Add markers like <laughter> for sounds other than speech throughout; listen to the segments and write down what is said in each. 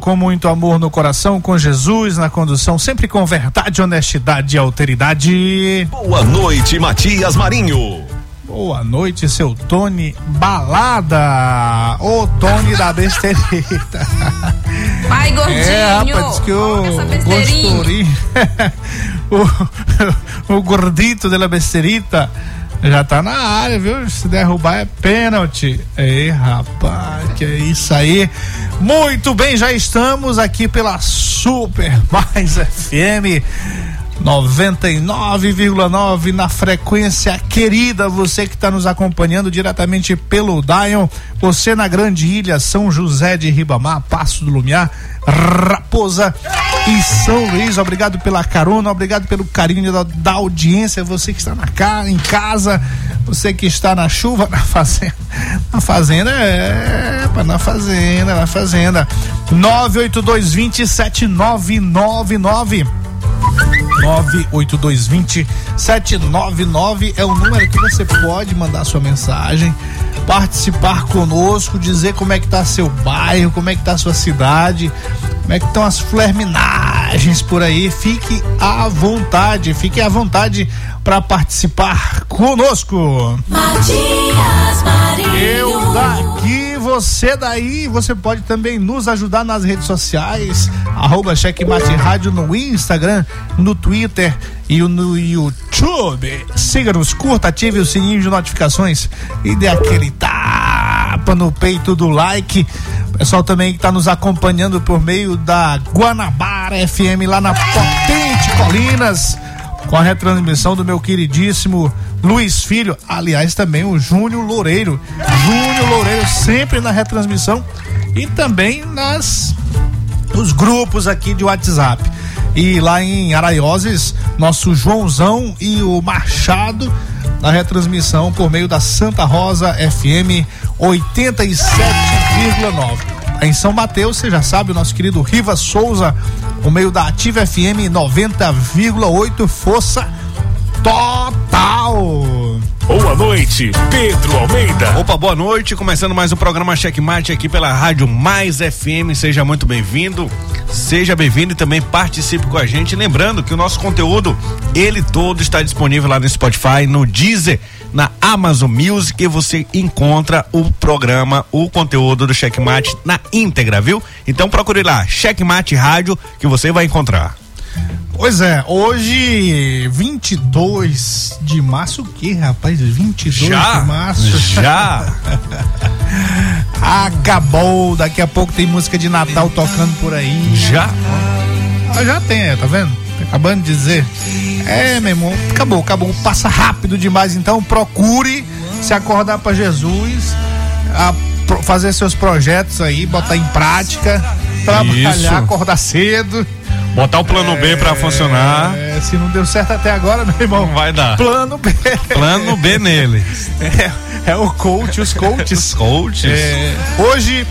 Com muito amor no coração, com Jesus na condução, sempre com verdade, honestidade e alteridade. Boa noite, Matias Marinho. Boa noite, seu Tony Balada. Ô Tony da besteirita. Vai, gordinho. É, rapaz, diz que o gostorinho, <laughs> o, o gordito da besterita já tá na área, viu? Se derrubar é pênalti. Ei, rapaz, que é isso aí. Muito bem, já estamos aqui pela Super Mais FM 99,9 na frequência querida, você que está nos acompanhando diretamente pelo Dion, você na Grande Ilha, São José de Ribamar, Passo do Lumiar, Raposa e São Luís. Obrigado pela carona, obrigado pelo carinho da, da audiência, você que está na em casa, você que está na chuva, <laughs> na fazenda, na fazenda é, na fazenda, na fazenda. 982 20 7999 98220 799 é o número que você pode mandar sua mensagem, participar conosco, dizer como é que tá seu bairro, como é que tá sua cidade, como é que estão as flerminagens por aí. Fique à vontade, fique à vontade para participar conosco. Matias Marinho. Eu daqui, você daí, você pode também nos ajudar nas redes sociais, arroba Checkmate Rádio no Instagram, no Twitter e no YouTube. Siga-nos, curta, ative o sininho de notificações e dê aquele tapa no peito do like. Pessoal também que está nos acompanhando por meio da Guanabara FM lá na Potente Colinas com a retransmissão do meu queridíssimo Luiz Filho, aliás também o Júnior Loureiro. Júnior Loureiro sempre na retransmissão e também nas nos grupos aqui de WhatsApp. E lá em Araioses, nosso Joãozão e o Machado na retransmissão por meio da Santa Rosa FM 87,9. Em São Mateus, você já sabe, o nosso querido Riva Souza, por meio da Ativa FM 90,8, força total. Boa noite, Pedro Almeida. Opa, boa noite. Começando mais um programa Checkmate aqui pela Rádio Mais FM. Seja muito bem-vindo. Seja bem-vindo e também participe com a gente. Lembrando que o nosso conteúdo, ele todo está disponível lá no Spotify, no Deezer, na Amazon Music você encontra o programa, o conteúdo do Checkmate na íntegra, viu? Então procure lá, Checkmate Rádio, que você vai encontrar. Pois é, hoje 22 de março, o que, rapaz? 22 Já? de março. Já. <laughs> Acabou, daqui a pouco tem música de Natal tocando por aí. Já. Ah, já tem, tá vendo? Acabando de dizer. É, meu irmão, acabou, acabou. Passa rápido demais, então procure se acordar para Jesus, pro- fazer seus projetos aí, botar em prática, trabalhar, Isso. acordar cedo. Botar o plano B pra funcionar. É, se não deu certo até agora, meu irmão. Não vai dar. Plano B. Plano B nele. <laughs> É, é o coach, os coaches. Os coaches. É, hoje,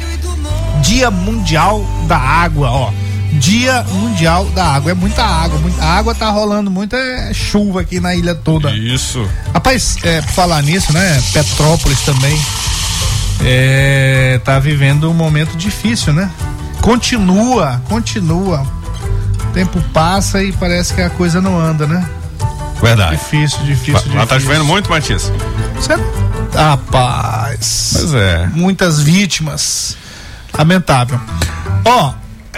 Dia Mundial da Água, ó. Dia Mundial da Água. É muita água, muita a água tá rolando muita chuva aqui na ilha toda. Isso. Rapaz, é, falar nisso, né? Petrópolis também é, tá vivendo um momento difícil, né? Continua, continua. O tempo passa e parece que a coisa não anda, né? Verdade. Difícil, difícil, difícil. Lá tá chovendo muito, Matias. Cê- Rapaz. Pois é. Muitas vítimas. Lamentável. Ó,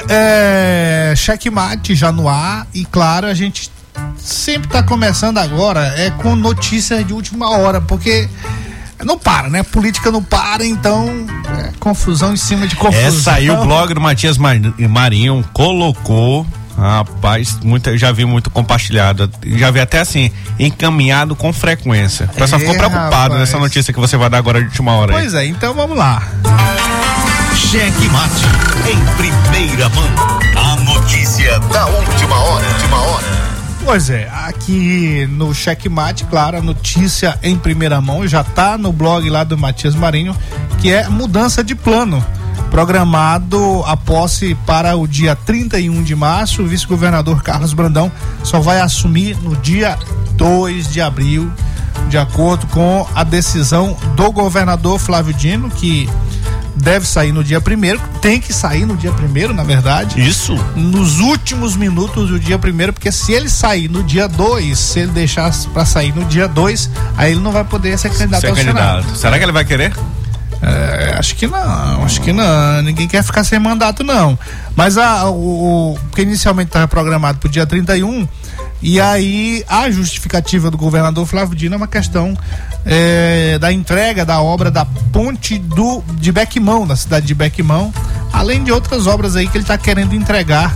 é, checkmate já no ar e claro, a gente sempre tá começando agora é com notícias de última hora, porque não para, né? Política não para, então é confusão em cima de confusão. Essa aí o blog do Matias Mar- Marinho colocou. Rapaz, muita, já vi muito compartilhado. Já vi até assim, encaminhado com frequência. O pessoal É, ficou preocupado rapaz. nessa notícia que você vai dar agora de última hora aí. Pois é, então vamos lá. Cheque Mate em primeira mão. A notícia da última hora. Última hora. Pois é, aqui no Checkmate, claro, a notícia em primeira mão já tá no blog lá do Matias Marinho, que é mudança de plano. Programado a posse para o dia 31 de março, o vice-governador Carlos Brandão só vai assumir no dia 2 de abril, de acordo com a decisão do governador Flávio Dino, que deve sair no dia primeiro, tem que sair no dia primeiro, na verdade Isso? nos últimos minutos do dia primeiro, porque se ele sair no dia 2, se ele deixar pra sair no dia 2, aí ele não vai poder ser candidato Ser ao candidato. Senado. Será que ele vai querer? É, acho que não, acho que não. Ninguém quer ficar sem mandato, não. Mas a, o, o- porque inicialmente estava programado para o dia 31, e aí a justificativa do governador Flávio Dino é uma questão é, da entrega da obra da ponte do, de Bequimão, da cidade de Bequimão, além de outras obras aí que ele está querendo entregar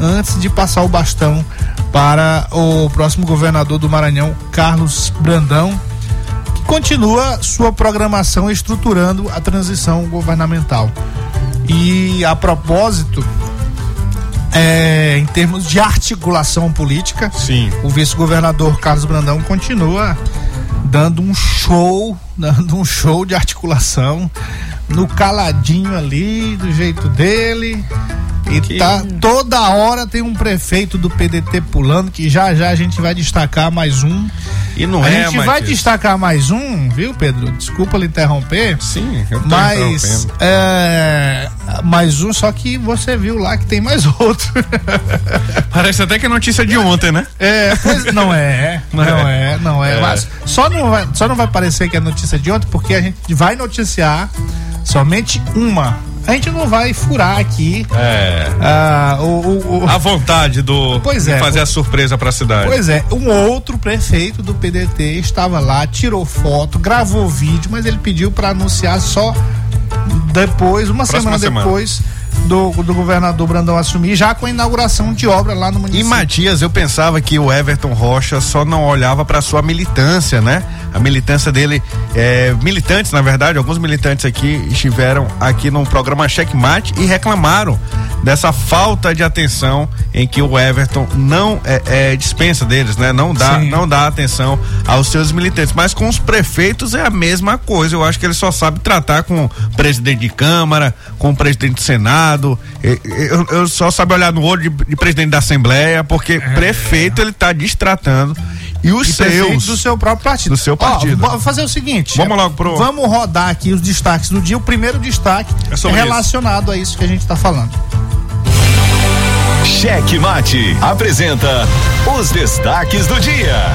antes de passar o bastão para o próximo governador do Maranhão, Carlos Brandão que continua sua programação estruturando a transição governamental. E a propósito, é, em termos de articulação política, Sim. o vice-governador Carlos Brandão continua dando um show, <laughs> dando um show de articulação no caladinho ali, do jeito dele. E Que- tá toda hora tem um prefeito do PDT pulando, que já já a gente vai destacar mais um. E não a é, gente vai destacar mais um, viu, Pedro? Desculpa lhe interromper. Sim, eu tô Mas é, mais um, só que você viu lá que tem mais <laughs> outro. Parece até que é notícia de ontem, né? É, pois não é, não é, não é. É. Só não, vai, só não vai parecer que é notícia de ontem, porque a gente vai noticiar somente uma. A gente não vai furar aqui É. ah, o, o- o- A vontade do Pois de é. fazer a surpresa pra cidade. Pois é, um outro prefeito do PDT estava lá, tirou foto, gravou vídeo, mas ele pediu para anunciar só depois, uma Próxima semana semana. Do, do governador Brandão assumir, já com a inauguração de obra lá no E município. Matias, eu pensava que o Everton Rocha só não olhava para sua militância, né? A militância dele, é, militantes, na verdade, alguns militantes aqui estiveram aqui no programa Checkmate e reclamaram dessa falta de atenção em que o Everton não é, é, dispensa deles, né? Não dá, Sim. não dá atenção aos seus militantes. Mas com os prefeitos é a mesma coisa. Eu acho que ele só sabe tratar com o presidente de Câmara, com o presidente do Senado. E- Eu, eu só sabe olhar no olho de, de presidente da Assembleia, porque prefeito ele tá distratando. E os E seus. do seu próprio partido. Do seu partido. Ó, vou fazer o seguinte. Vamos é, logo pro- Vamos rodar aqui os destaques do dia. O primeiro destaque É é, sobre isso. relacionado a isso que a gente está falando. Cheque Mate apresenta os destaques do dia.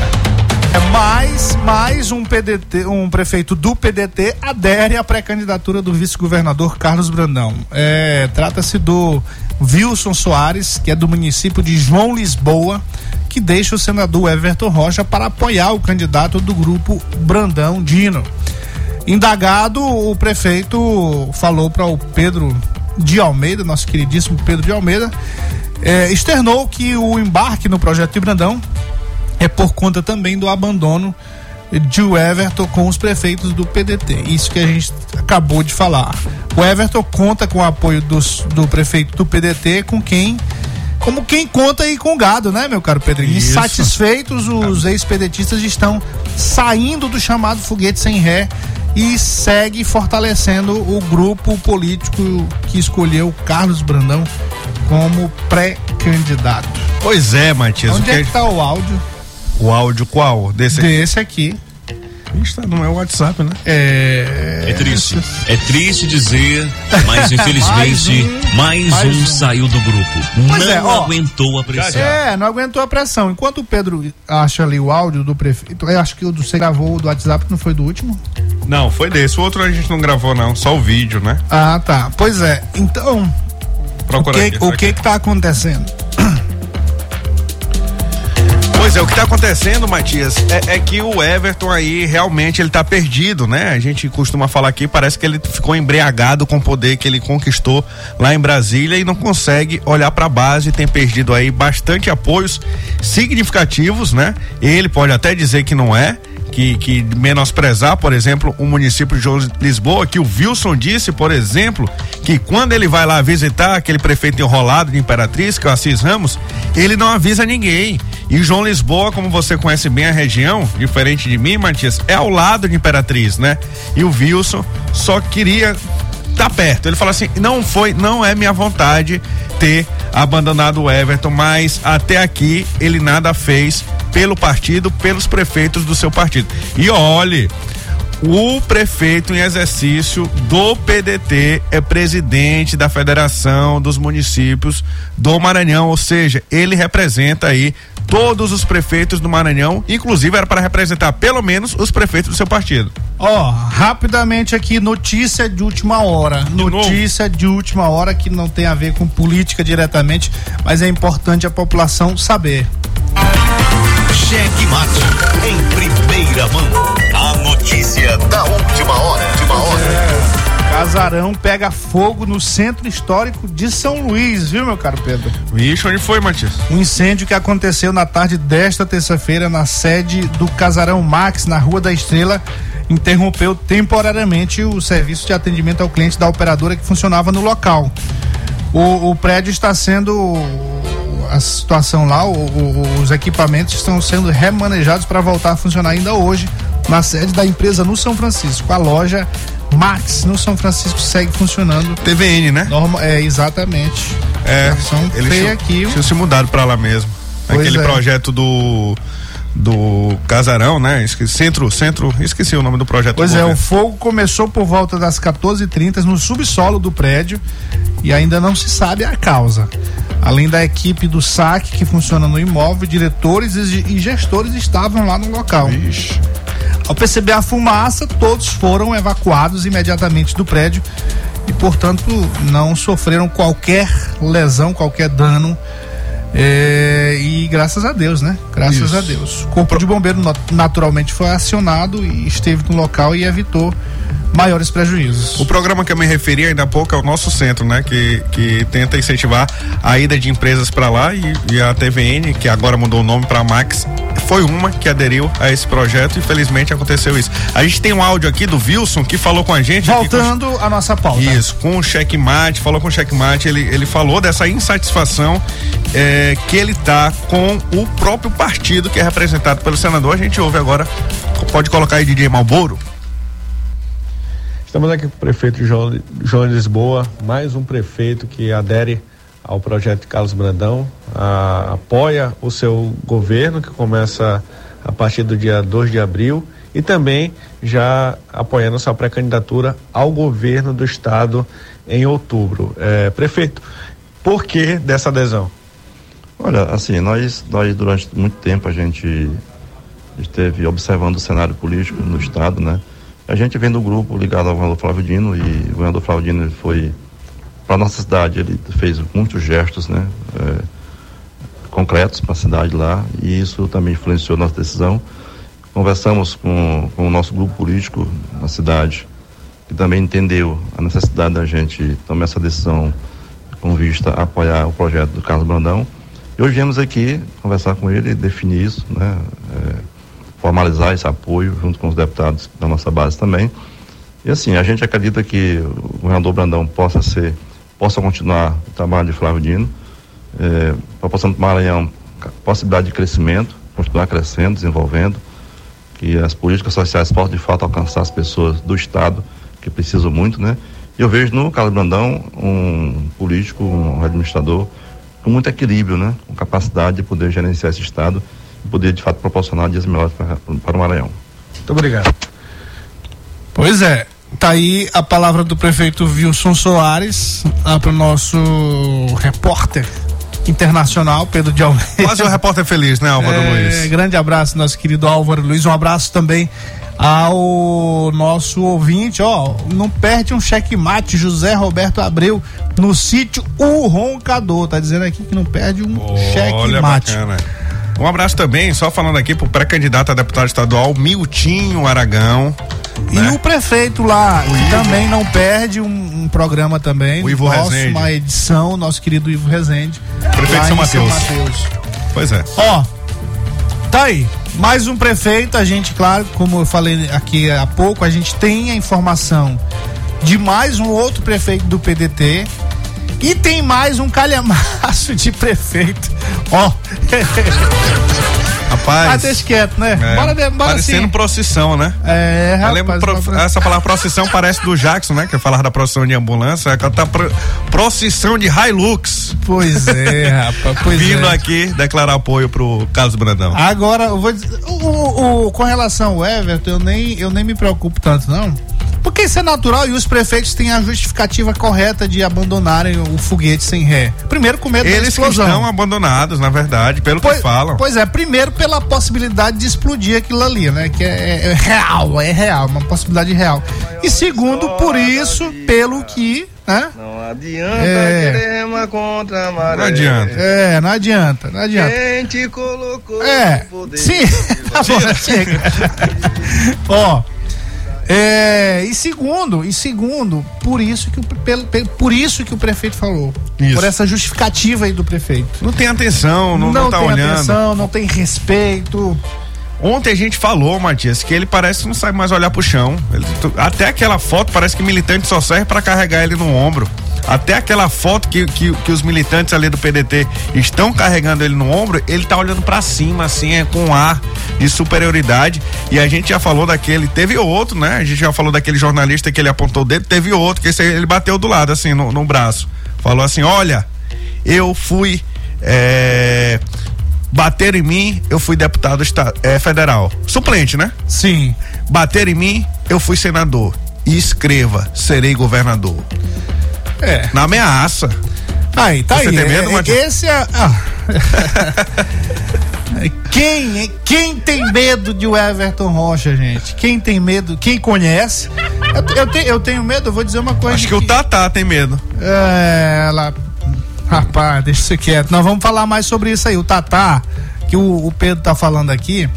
É mais, mais um PDT, um prefeito do PDT adere à pré-candidatura do vice-governador Carlos Brandão. É, Trata-se do Wilson Soares, que é do município de João Lisboa, que deixa o senador Everton Rocha para apoiar o candidato do grupo Brandão Dino. Indagado, o prefeito falou para o Pedro de Almeida, nosso queridíssimo Pedro de Almeida, é, externou que o embarque no projeto de Brandão é por conta também do abandono de o Everton com os prefeitos do PDT. Isso que a gente acabou de falar. O Everton conta com o apoio dos, do prefeito do PDT, com quem. Como quem conta aí com o gado, né, meu caro Pedrinho? Isso. Insatisfeitos, os ex-pedetistas estão saindo do chamado foguete sem ré e segue fortalecendo o grupo político que escolheu Carlos Brandão como pré-candidato. Pois é, Matias. Onde que é que tá o áudio o áudio qual? Desse aqui? desse aqui? Está no meu WhatsApp, né? É. É triste. É triste dizer, mas <laughs> infelizmente mais um, mais um. saiu do grupo. Pois Não é, ó. aguentou a pressão. É, não aguentou a pressão. Enquanto o Pedro acha ali o áudio do prefeito, eu acho que o do você gravou o do WhatsApp, não foi do último? Não, foi desse. O outro a gente não gravou, não. Só o vídeo, né? Ah, tá. Pois é. Então, o Procura que, aqui, o que que tá acontecendo? Pois é, o que tá acontecendo, Matias, é, é que o Everton aí realmente ele tá perdido, né? A gente costuma falar aqui, parece que ele ficou embriagado com o poder que ele conquistou lá em Brasília e não consegue olhar para a base, tem perdido aí bastante apoios significativos, né? Ele pode até dizer que não é, que, que menosprezar, por exemplo, o município de Lisboa, que o Wilson disse, por exemplo, que quando ele vai lá visitar aquele prefeito enrolado de Imperatriz, que é o Assis Ramos, ele não avisa ninguém. E João Lisboa, como você conhece bem a região, diferente de mim, Matias, é ao lado de Imperatriz, né? E o Wilson só queria tá perto. Ele fala assim: não foi, não é minha vontade ter abandonado o Everton, mas até aqui ele nada fez pelo partido, pelos prefeitos do seu partido. E olhe, o prefeito em exercício do PDT é presidente da Federação dos Municípios do Maranhão, ou seja, ele representa aí todos os prefeitos do Maranhão, inclusive era para representar pelo menos os prefeitos do seu partido. Ó, oh, rapidamente aqui, notícia de última hora. De notícia novo? de última hora que não tem a ver com política diretamente, mas é importante a população saber. Casarão pega fogo no centro histórico de São Luís, viu, meu caro Pedro? Vixe, onde foi, Matias? Um incêndio que aconteceu na tarde desta terça-feira na sede do Casarão Max, na Rua da Estrela, interrompeu temporariamente o serviço de atendimento ao cliente da operadora que funcionava no local. O, o prédio está sendo a situação lá, o, o, os equipamentos estão sendo remanejados para voltar a funcionar ainda hoje na sede da empresa no São Francisco. A loja Max no São Francisco segue funcionando. TVN, né? Norma, é, exatamente. É, eles tinham, aqui. tinham se mudado para lá mesmo. Pois Aquele é. projeto do do Casarão, né? Centro, centro, esqueci o nome do projeto. Pois do é, o fogo começou por volta das 14h30 no subsolo do prédio e ainda não se sabe a causa. Além da equipe do SAC que funciona no imóvel, diretores e gestores estavam lá no local. Ixi. Ao perceber a fumaça, todos foram evacuados imediatamente do prédio e, portanto, não sofreram qualquer lesão, qualquer dano é, e graças a Deus, né? Graças Isso. a Deus. O Corpo de Bombeiro naturalmente foi acionado e esteve no local e evitou maiores prejuízos. O programa que eu me referi ainda há pouco é o nosso centro, né? Que, que tenta incentivar a ida de empresas para lá e, e, a TVN, que agora mudou o nome para Max, foi uma que aderiu a esse projeto e felizmente aconteceu isso. A gente tem um áudio aqui do Wilson que falou com a gente. Voltando com... a nossa pauta. Isso, com o checkmate, falou com o checkmate, ele, ele falou dessa insatisfação é, que ele tá com o próprio partido que é representado pelo senador. A gente ouve agora, pode colocar aí DJ Malboro. Estamos aqui com o prefeito João, João Lisboa, mais um prefeito que adere ao projeto de Carlos Brandão, a, apoia o seu governo, que começa a partir do dia 2 de abril, e também já apoiando sua pré-candidatura ao governo do estado em outubro. É, prefeito, por que dessa adesão? Olha, assim, nós, nós durante muito tempo a gente esteve observando o cenário político no estado, né? A gente vem do grupo ligado ao governador Flávio Dino e o governador Flávio Dino foi para nossa cidade, ele fez muitos gestos, né? É, concretos para a cidade lá e isso também influenciou nossa decisão. Conversamos com, com o nosso grupo político na cidade, que também entendeu a necessidade da gente tomar essa decisão com vista a apoiar o projeto do Carlos Brandão. E hoje viemos aqui conversar com ele, definir isso, né? É, formalizar esse apoio junto com os deputados da nossa base também. E assim, a gente acredita que o governador Brandão possa ser, possa continuar o trabalho de Flávio Dino, é, proporcionando para o Maranhão possibilidade de crescimento, continuar crescendo, desenvolvendo, que as políticas sociais possam de fato alcançar as pessoas do Estado que precisam muito, né? E eu vejo no Carlos Brandão um político, um administrador com muito equilíbrio, né? Com capacidade de poder gerenciar esse Estado poder de fato proporcionar dias melhores para, para o Maranhão. Muito obrigado. Pois é, tá aí a palavra do prefeito Wilson Soares para o nosso repórter internacional, Pedro de Almeida. Quase um repórter feliz, né, Álvaro é, Luiz? Grande abraço, nosso querido Álvaro Luiz. Um abraço também ao nosso ouvinte, ó, não perde um checkmate, José Roberto Abreu, no sítio O Roncador. Tá dizendo aqui que não perde um checkmate. Um abraço também, só falando aqui pro pré-candidato a deputado estadual Miltinho Aragão. E né? o prefeito lá que também não perde um, um programa também. O Ivo nosso, Rezende. uma edição, nosso querido Ivo Rezende. Prefeito São Mateus. Mateus. Pois é. Ó, tá aí. Mais um prefeito, a gente, claro, como eu falei aqui há pouco, a gente tem a informação de mais um outro prefeito do PDT e tem mais um calhamaço de prefeito. Ó, <laughs> Rapaz. ah, deixa quieto, né? é, bora, bora parecendo assim. procissão, né? É, rapaz, lembro pro- bora- essa palavra procissão parece do Jackson, né? Que falar da procissão de ambulância. Ela tá pro- procissão de Hilux. Pois é, rapaz, pois vindo é. aqui declarar apoio pro Carlos Brandão. Agora, eu vou dizer, o, o- o- com relação ao Everton, eu nem, eu nem me preocupo tanto, não. Porque isso é natural e os prefeitos têm a justificativa correta de abandonarem o foguete sem ré. Primeiro com medo da Eles que explosão. estão abandonados, na verdade, pelo Pois, que falam. pois é, primeiro pela possibilidade de explodir aquilo ali, né? Que é, é real, é real, uma possibilidade real. E segundo, por isso, pelo que, né? Não adianta É. querer remar contra a maré. Não adianta. É, não adianta, não adianta. Quem te colocou É, no poder? sim, tá bom, <laughs> chega. Ó, é, e segundo, e segundo, por isso que o, pelo, por isso que o prefeito falou. Isso. Por essa justificativa aí do prefeito. Não tem atenção, não, não, tá tem olhando. atenção, não tem respeito. Ontem a gente falou, Matias, que ele parece que não sabe mais olhar pro chão. Ele- até aquela foto parece que militante só serve pra carregar ele no ombro. Até aquela foto que, que, que os militantes ali do PDT estão carregando ele no ombro, ele tá olhando pra cima, assim, é, com um ar de superioridade. E a gente já falou daquele, teve outro, né? A gente já falou daquele jornalista que ele apontou o dedo, teve outro, que esse aí ele bateu do lado, assim, no, no braço. Falou assim: olha, eu fui. É, bater em mim, eu fui deputado é, federal. Suplente, né? Sim. Bater em mim, eu fui senador. E escreva, serei governador. É. Na ameaça. Aí, tá Você aí. tem medo, é-? Esse é. ah. <laughs> Quem, quem tem medo de o Everton Rocha, gente? Quem tem medo? Quem conhece? Eu, eu, te- eu tenho medo, eu vou dizer uma coisa. Acho que o Tatá tem medo. É, ela. Rapaz, deixa isso quieto. Nós vamos falar mais sobre isso aí. O Tatá, que o, o Pedro tá falando aqui,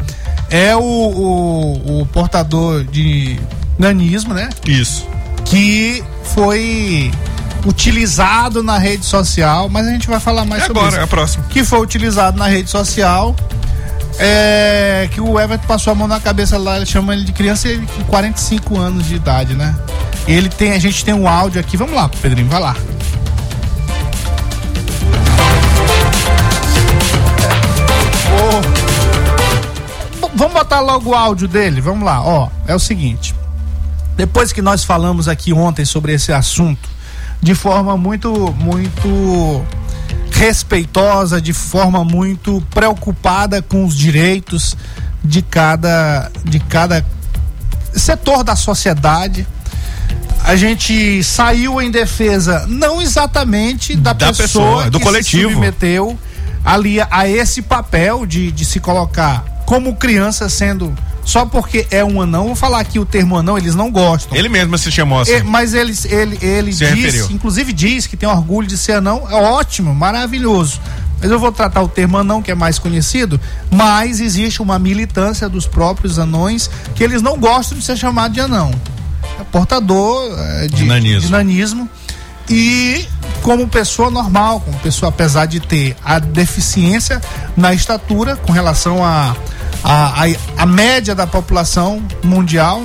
é o, o, o portador de nanismo, né? Isso. Que foi utilizado na rede social, mas a gente vai falar mais E sobre agora, isso. é a próxima. Que foi utilizado na rede social. É, que o Everton passou a mão na cabeça lá, ele chama ele de criança ele com 45 anos de idade, né? Ele tem, a gente tem um áudio aqui, vamos lá, Pedrinho, vai lá. V- Vamos botar logo o áudio dele, vamos lá, ó, é o seguinte. Depois que nós falamos aqui ontem sobre esse assunto, de forma muito, muito respeitosa, de forma muito preocupada com os direitos de cada, de cada setor da sociedade. A gente saiu em defesa não exatamente da, Da pessoa, pessoa, do que coletivo. se submeteu ali a, a esse papel de, de se colocar como criança sendo só porque é um anão. Vou falar aqui o termo anão, eles não gostam. Ele mesmo se chamou assim. É, mas ele, ele, ele Se diz, referiu. inclusive diz que tem orgulho de ser anão, é ótimo, maravilhoso. Mas eu vou tratar o termo anão, que é mais conhecido, mas existe uma militância dos próprios anões que eles não gostam de ser chamado de anão. É portador é, de, De nanismo. E como pessoa normal, como pessoa, apesar de ter a deficiência na estatura com relação à a, a, a média da população mundial,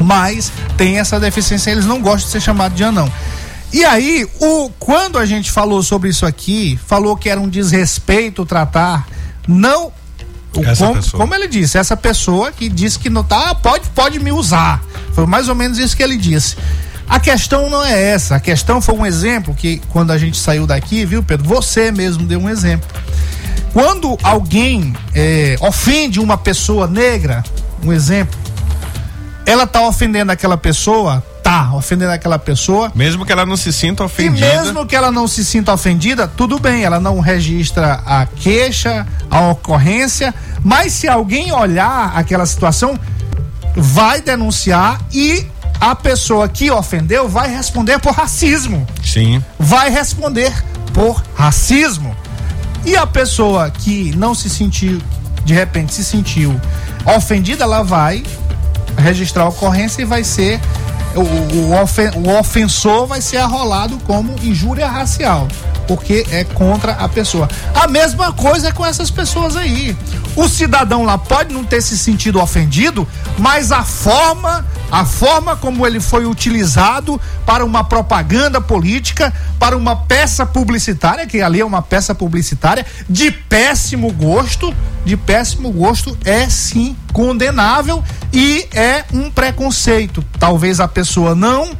mas tem essa deficiência, eles não gostam de ser chamados de anão. E aí, o, quando a gente falou sobre isso aqui, falou que era um desrespeito tratar, não. como, como ele disse, essa pessoa que disse que não tá, ah, pode, pode me usar. Foi mais ou menos isso que ele disse. A questão não é essa, a questão foi um exemplo que quando a gente saiu daqui, viu, Pedro? Você mesmo deu um exemplo. Quando alguém é, ofende uma pessoa negra, um exemplo, ela tá ofendendo aquela pessoa, tá ofendendo aquela pessoa, Mesmo que ela não se sinta e ofendida. mesmo que ela não se sinta ofendida, tudo bem, ela não registra a queixa, a ocorrência, mas se alguém olhar aquela situação, vai denunciar e a pessoa que ofendeu vai responder por racismo Sim. vai responder por racismo. E a pessoa que não se sentiu, de repente se sentiu ofendida, ela vai registrar a ocorrência e vai ser o, o, ofen- o ofensor vai ser arrolado como injúria racial, porque é contra a pessoa. A mesma coisa é com essas pessoas aí. O cidadão lá pode não ter se sentido ofendido, mas a forma, a forma como ele foi utilizado para uma propaganda política, para uma peça publicitária, que ali é uma peça publicitária de péssimo gosto, de péssimo gosto, é sim condenável e é um preconceito. Talvez a pessoa não,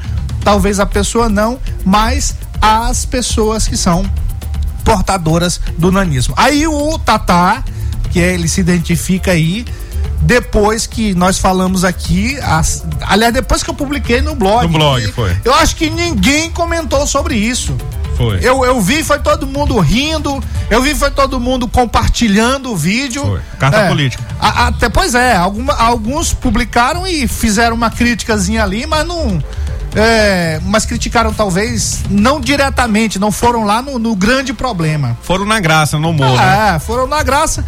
talvez a pessoa não, mas as pessoas que são portadoras do nanismo. Aí o Tatá, que é, ele se identifica aí, depois que nós falamos aqui, as- aliás, depois que eu publiquei no blog. No blog, foi. Eu acho que ninguém comentou sobre isso. Foi. Eu, eu vi, foi todo mundo rindo, eu vi, foi todo mundo compartilhando o vídeo. Foi. Carta É. política. A- até, pois é, alguma- alguns publicaram e fizeram uma criticazinha ali, mas não. É, mas criticaram talvez não diretamente, não foram lá no, no grande problema. Foram na graça, no humor. né? É, foram na graça.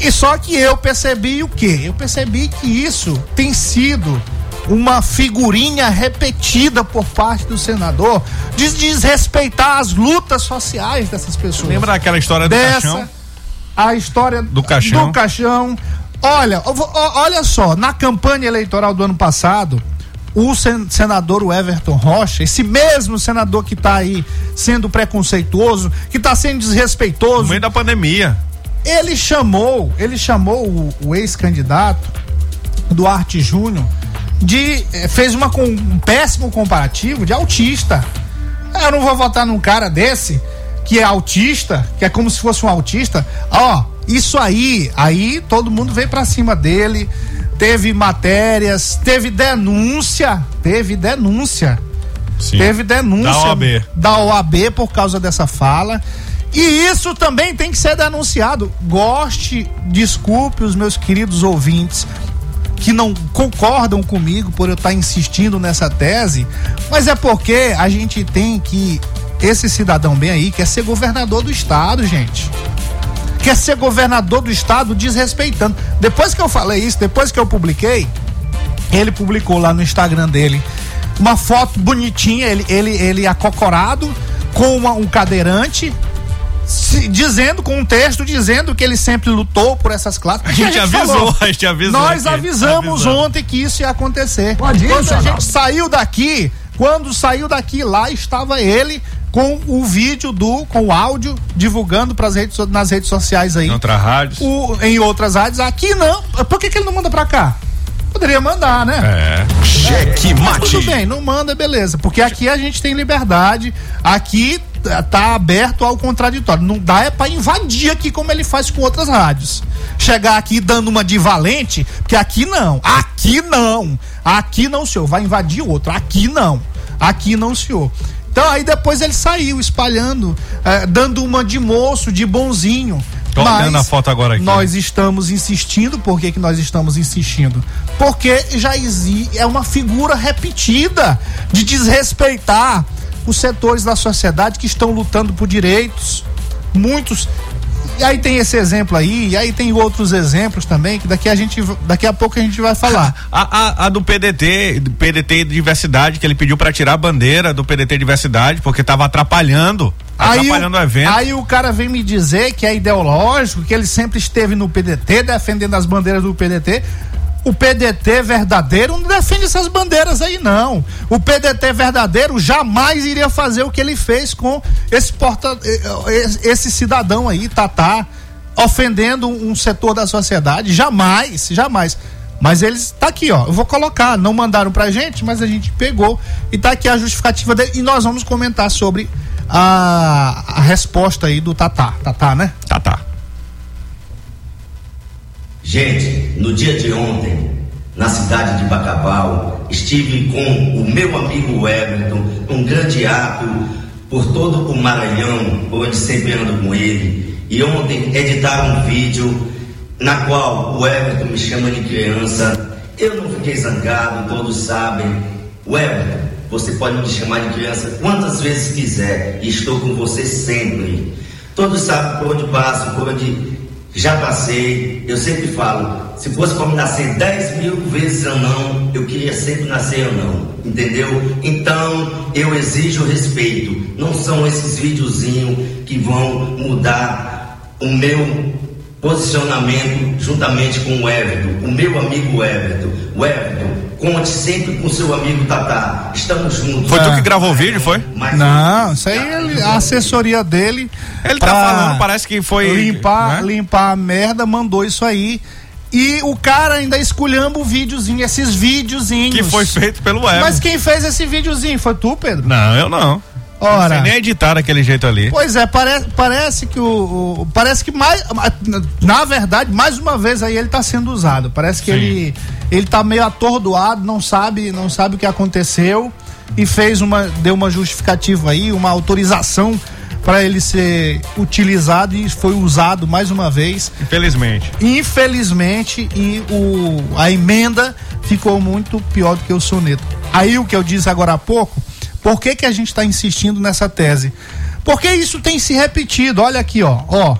E só que eu percebi o quê? Eu percebi que isso tem sido uma figurinha repetida por parte do senador de desrespeitar as lutas sociais dessas pessoas. Lembra daquela história do Dessa, caixão? a história Do caixão. do caixão. Olha, olha só, na campanha eleitoral do ano passado, o sen- senador Everton Rocha, esse mesmo senador que está aí sendo preconceituoso, que está sendo No desrespeitoso, meio da pandemia. ele chamou, ele chamou o, o ex-candidato Duarte Júnior de eh, fez uma um péssimo comparativo de autista. Eu não vou votar num cara desse que é autista, que é como se fosse um autista. Ó, isso aí, aí todo mundo veio pra cima dele. Teve matérias, teve denúncia, teve denúncia. Sim. Teve denúncia Da OAB. da OAB por causa dessa fala. E isso também tem que ser denunciado. Goste, desculpe os meus queridos ouvintes que não concordam comigo por eu estar insistindo nessa tese, mas é porque a gente tem que esse cidadão bem aí quer ser governador do estado, gente. Quer ser governador do estado desrespeitando. Depois que eu falei isso, depois que eu publiquei, ele publicou lá no Instagram dele uma foto bonitinha, ele, ele, ele acocorado com uma- um cadeirante, se- dizendo, com um texto dizendo que ele sempre lutou por essas classes. <laughs> A gente avisou, a gente avisou Nós aqui, avisamos avisamos. ontem que isso ia acontecer. quando a gente saiu daqui, quando saiu daqui, lá estava ele com o vídeo do, com o áudio, divulgando pras redes, nas redes sociais aí Em outra rádio. o- em outras rádios. Aqui não. Por que, que ele não manda pra cá? Poderia mandar, né? É. Cheque mate. tudo bem, não manda, beleza. Porque aqui a gente tem liberdade. Aqui tá- aberto ao contraditório. Não dá é pra invadir aqui como ele faz com outras rádios. Chegar aqui dando uma de valente, porque aqui não. Aqui não. Aqui não, senhor. Vai invadir outro. Aqui não. Aqui não, senhor. Então aí depois ele saiu espalhando, eh, dando uma de moço, de bonzinho. Tô olhando a foto agora aqui. Nós estamos insistindo, por que, que nós estamos insistindo? Porque existe, é uma figura repetida de desrespeitar os setores da sociedade que estão lutando por direitos. Muitos. E aí tem esse exemplo aí, e aí tem outros exemplos também, que daqui a gente daqui a pouco a gente vai falar. <laughs> A, a, a do PDT, do PDT Diversidade, que ele pediu pra tirar a bandeira do PDT Diversidade, porque tava atrapalhando. Atrapalhando o, evento. Aí o cara vem me dizer que é ideológico, que ele sempre esteve no PDT, defendendo as bandeiras do PDT. O PDT verdadeiro não defende essas bandeiras aí, não. O PDT verdadeiro jamais iria fazer o que ele fez com esse, porta, eh, esse cidadão aí, Tatá, ofendendo um setor da sociedade. Jamais, jamais. Mas eles tá aqui, ó. Eu vou colocar. Não mandaram pra gente, mas a gente pegou e tá aqui a justificativa dele. E nós vamos comentar sobre a, a resposta aí do Tatá. Tatá, né? Tá, tá. Gente, no dia de ontem, na cidade de Bacabal, estive com o meu amigo Everton, um grande ato por todo o Maranhão, onde sempre ando com ele. E ontem editaram um vídeo na qual o Everton me chama de criança. Eu não fiquei zangado, todos sabem. O Everton, você pode me chamar de criança quantas vezes quiser, e estou com você sempre. Todos sabem por onde passo, por onde já passei. Eu sempre falo, se fosse para me nascer 10 mil vezes ou não, eu queria sempre nascer ou não. Entendeu? Então eu exijo respeito. Não são esses videozinhos que vão mudar o meu posicionamento juntamente com o Everton, o meu amigo Everton. O Everton, conte sempre com seu amigo Tatá. Estamos juntos. Foi tu que gravou o vídeo, foi? Não, isso aí ele- a assessoria dele. Ele tá falando, parece que foi. Limpar, né? limpar a merda, mandou isso aí. E o cara ainda esculhamba o videozinho, esses videozinhos. Que foi feito pelo Everton. Mas quem fez esse videozinho? Foi tu, Pedro? Não, eu não. Ora. Sei nem editar daquele jeito ali. Pois é, parece, parece que o, o- Parece que mais. Na verdade, mais uma vez aí ele tá sendo usado. Parece que Sim. ele. Ele tá meio atordoado, não sabe, não sabe o que aconteceu e fez uma. deu uma justificativa aí, uma autorização para ele ser utilizado e foi usado mais uma vez. Infelizmente. Infelizmente, e o, a emenda ficou muito pior do que o soneto. Aí o que eu disse agora há pouco, por que, que a gente está insistindo nessa tese? Porque isso tem se repetido. Olha aqui, ó. ó.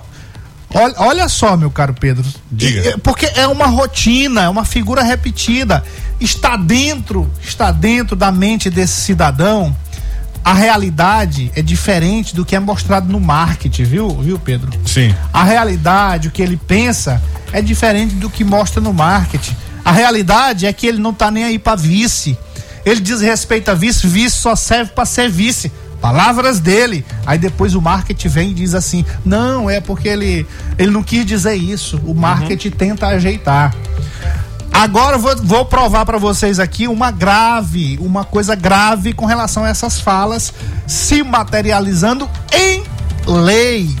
Olha, olha só, meu caro Pedro. Diga. Porque é uma rotina, é uma figura repetida. Está dentro, está dentro da mente desse cidadão. A realidade é diferente do que é mostrado no marketing, viu, viu, Pedro? Sim. A realidade, o que ele pensa, é diferente do que mostra no marketing. A realidade é que ele não tá nem aí pra vice. Ele diz respeito a vice, vice só serve pra ser vice. Palavras dele. Aí depois o marketing vem e diz assim: não, é porque ele, ele não quis dizer isso. O marketing tenta ajeitar. Agora vou, vou provar para vocês aqui uma grave, uma coisa grave com relação a essas falas se materializando em lei.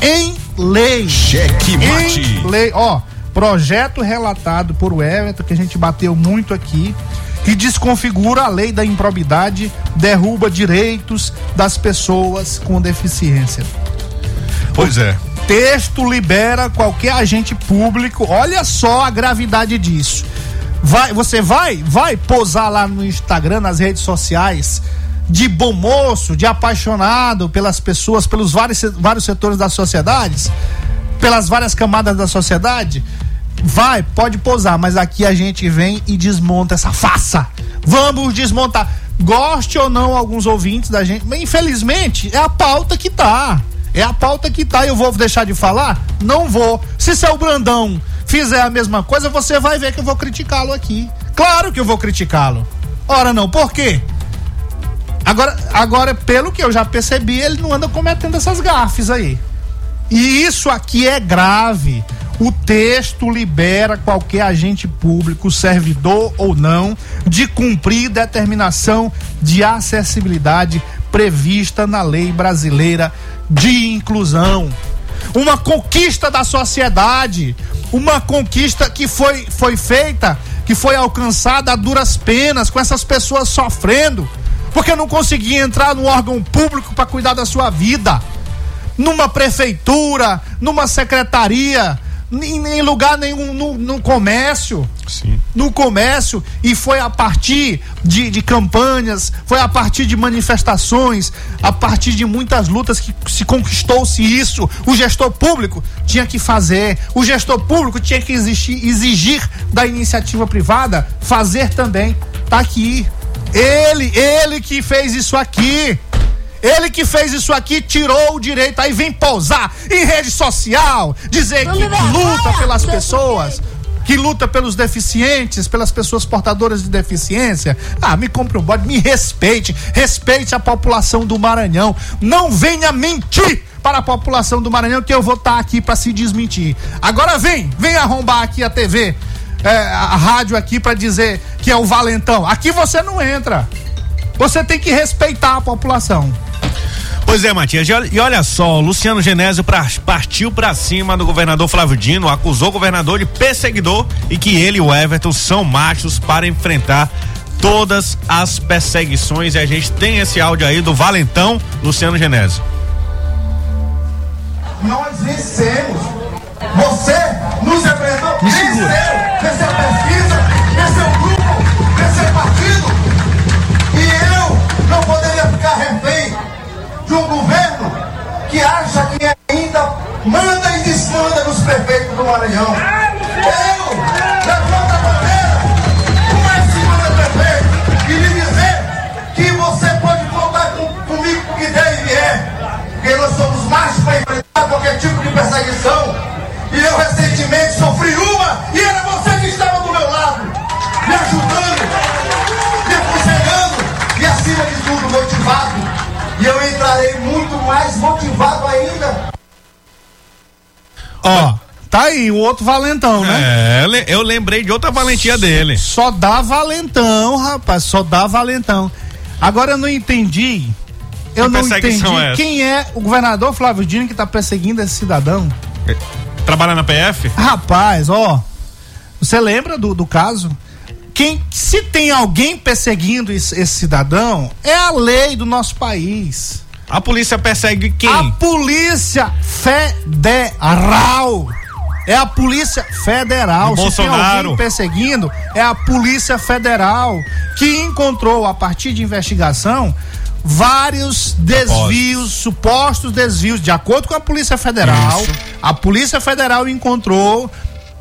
Em lei. Cheque mate. Em lei. Ó, projeto relatado por o Everton, que a gente bateu muito aqui, que desconfigura a lei da improbidade, derruba direitos das pessoas com deficiência Pois é. texto libera qualquer agente público. Olha só a gravidade disso. Vai, você vai, vai posar lá no Instagram, nas redes sociais, de bom moço, de apaixonado pelas pessoas, pelos vários, vários setores das sociedades, pelas várias camadas da sociedade. Vai, pode posar, mas aqui a gente vem e desmonta essa faça. Vamos desmontar. Goste ou não alguns ouvintes da gente, mas infelizmente é a pauta que tá. É a pauta que tá. Eu vou deixar de falar? Não vou. Se seu Brandão fizer a mesma coisa, você vai ver que eu vou criticá-lo aqui. Claro que eu vou criticá-lo. Ora não, por quê? Agora, agora, pelo que eu já percebi, ele não anda cometendo essas gafes aí. E isso aqui é grave. O texto libera qualquer agente público, servidor ou não, de cumprir determinação de acessibilidade prevista na lei brasileira de inclusão. Uma conquista da sociedade, uma conquista que foi, foi feita, que foi alcançada a duras penas, com essas pessoas sofrendo, porque não conseguia entrar no órgão público para cuidar da sua vida numa prefeitura, numa secretaria, em, em lugar nenhum, no, no comércio. Sim. No comércio, e foi a partir de, de campanhas, foi a partir de manifestações, a partir de muitas lutas que se conquistou-se isso. O gestor público tinha que fazer, o gestor público tinha que exigir, exigir da iniciativa privada fazer também. Tá aqui. Ele, ele que fez isso aqui. Ele que fez isso aqui tirou o direito, aí vem pousar em rede social, dizer que luta pelas pessoas, que luta pelos deficientes, pelas pessoas portadoras de deficiência. Ah, me compre um bode, me respeite, respeite a população do Maranhão. Não venha mentir para a população do Maranhão que eu vou estar aqui para se desmentir. Agora vem, vem arrombar aqui a TV, é, a rádio aqui para dizer que é o valentão. Aqui você não entra. Você tem que respeitar a população. Pois é, Matias. E olha- só, o Luciano Genésio pra- partiu pra cima do governador Flávio Dino, acusou o governador de perseguidor e que ele e o Everton são machos para enfrentar todas as perseguições. E a gente tem esse áudio aí do valentão Luciano Genésio. Nós vencemos. Você nos representou, venceu. que acha que ainda manda e desmanda nos prefeitos do Maranhão. Eu levanto a bandeira, o mais cima do prefeito, e lhe dizer que você pode contar com, comigo com que der e vier, porque nós somos mais para enfrentar qualquer tipo de perseguição. E eu recentemente sofri uma e era você que estava do meu lado, me ajudando, me aconselhando e acima de tudo motivado. E eu entrarei muito mais motivado é Ó, tá aí, o outro valentão, né? É, eu lembrei de outra valentia dele. Só dá valentão, rapaz, só dá valentão. Agora eu não entendi. Eu Que não entendi é quem é o governador Flávio Dino que tá perseguindo esse cidadão. Trabalha na PF? Rapaz, ó. Você lembra do, do caso? Quem, se tem alguém perseguindo esse, esse cidadão, é a lei do nosso país. A polícia persegue quem? A polícia federal. É a polícia federal. Se tem alguém perseguindo, é a polícia federal que encontrou a partir de investigação vários desvios, supostos desvios, de acordo com a polícia federal. A polícia federal encontrou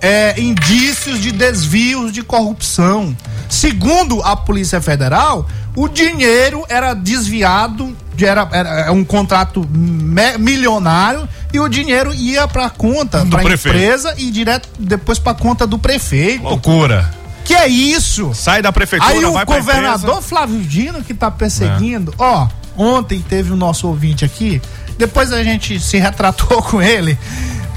é, indícios de desvios de corrupção. Segundo a polícia federal, o dinheiro era desviado, de- era, era um contrato milionário e o dinheiro ia para conta prefeito. empresa e direto depois para conta do prefeito. Loucura. Que é isso? Sai da prefeitura, Aí o governador. Flávio Dino que tá perseguindo, ó, ontem teve o nosso ouvinte aqui, depois a gente se retratou <laughs> com ele,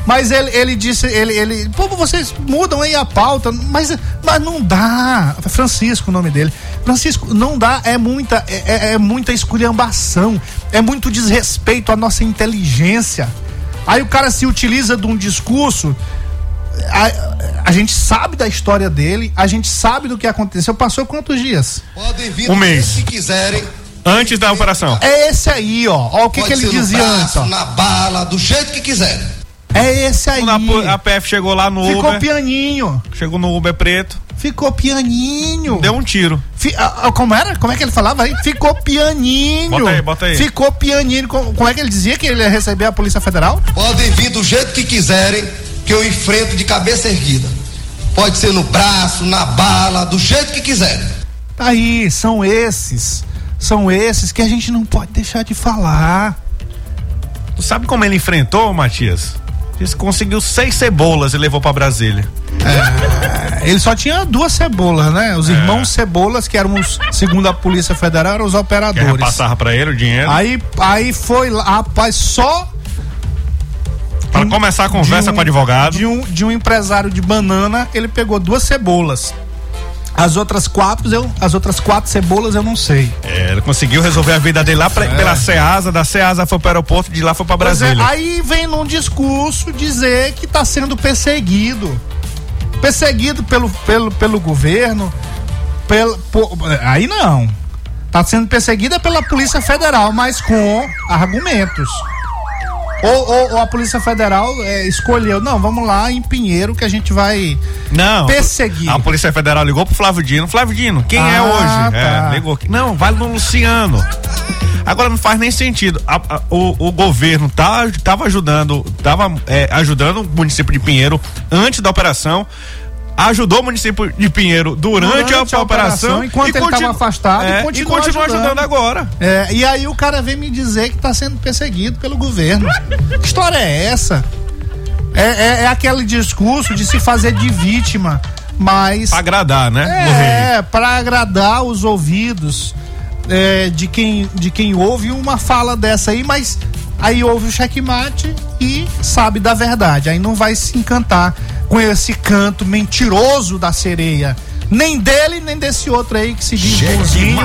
mas ele, ele disse, ele, ele, pô, vocês mudam aí a pauta, mas, mas não dá, Francisco o nome dele, Francisco, não dá, é muita, é, é- é muita esculhambação, é muito desrespeito à nossa inteligência, aí o cara se utiliza de um discurso a, a gente sabe da história dele, a gente sabe do que aconteceu. Passou quantos dias? Podem vir Um mês. que quiserem. Antes da operação. É esse aí, ó. Ó o que, que ele dizia braço, antes, ó. na bala, do jeito que quiserem. É esse aí. Quando a, a PF chegou lá no Ficou Uber, pianinho. chegou no Uber preto, Ficou pianinho. deu um tiro. Como era? Como é que ele falava aí? Ficou pianinho. Bota aí, bota aí. Ficou pianinho. Co- Como é que ele dizia que ele ia receber a Polícia Federal? Podem vir do jeito que quiserem, que eu enfrento de cabeça erguida. Pode ser no braço, na bala, do jeito que quiserem. Tá aí, são esses. São esses que a gente não pode deixar de falar. Tu sabe como ele enfrentou, Matias? Ele conseguiu seis cebolas e levou pra Brasília. É, ele só tinha duas cebolas, né? Os irmãos cebolas, que eram os, segundo a Polícia Federal, eram os Que operadores. repassava pra ele o dinheiro. Aí, aí foi lá, rapaz, só Pra começar a conversa um- com o advogado. De um, de um empresário de banana, ele pegou duas cebolas. As outras quatro, eu, as outras quatro cebolas eu não sei. É, ele conseguiu resolver a vida dele lá pra- pela Ceasa, da Ceasa foi pro aeroporto, de lá foi pra Pois é, Brasília. aí vem num discurso dizer que está sendo perseguido. Perseguido pelo, pelo, pelo governo. Pelo, po- aí não. Está sendo perseguida pela Polícia Federal, mas com argumentos. Ou, ou- ou a Polícia Federal é, escolheu, não, vamos lá em Pinheiro que a gente vai Não. perseguir. A Polícia Federal ligou pro Flávio Dino. Flávio Dino, quem é Ah, hoje? tá. É, ligou. Não, vai no Luciano. Agora não faz nem sentido. A- a- o, o governo tá, tava ajudando, tava é, ajudando o município de Pinheiro antes da operação. Ajudou o município de Pinheiro durante, Durante a, a operação. operação, enquanto ele continu- tava afastado, e é, continua continua ajudando. ajudando agora. É, e aí o cara vem me dizer que está sendo perseguido pelo governo. Que história é essa? É, é, é aquele discurso de se fazer de vítima, mas. Pra agradar, né? É, para agradar os ouvidos é, de, quem, de quem ouve uma fala dessa aí, mas aí ouve o checkmate e sabe da verdade. Aí não vai se encantar com esse canto mentiroso da sereia. Nem dele, nem desse outro aí que se diz bonzinho,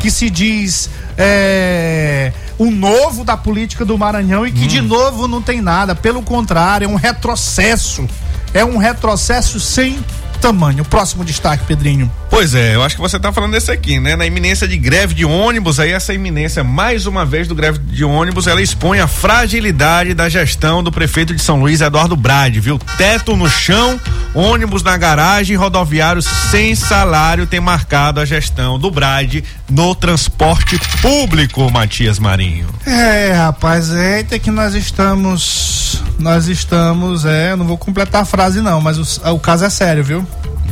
que se diz é, o novo da política do Maranhão e que de novo não tem nada. Pelo contrário, é um retrocesso. É um retrocesso sem tamanho. Próximo destaque, Pedrinho. Pois é, eu acho que você tá falando desse aqui, né? Na iminência de greve de ônibus, aí essa iminência, mais uma vez, do greve de ônibus, ela expõe a fragilidade da gestão do prefeito de São Luís, Eduardo Brade, viu? Teto no chão, ônibus na garagem, rodoviários sem salário tem marcado a gestão do Brade no transporte público, Matias Marinho. É, rapaz, eita que nós estamos. Nós estamos, é, não vou completar a frase não, mas o, o caso é sério, viu?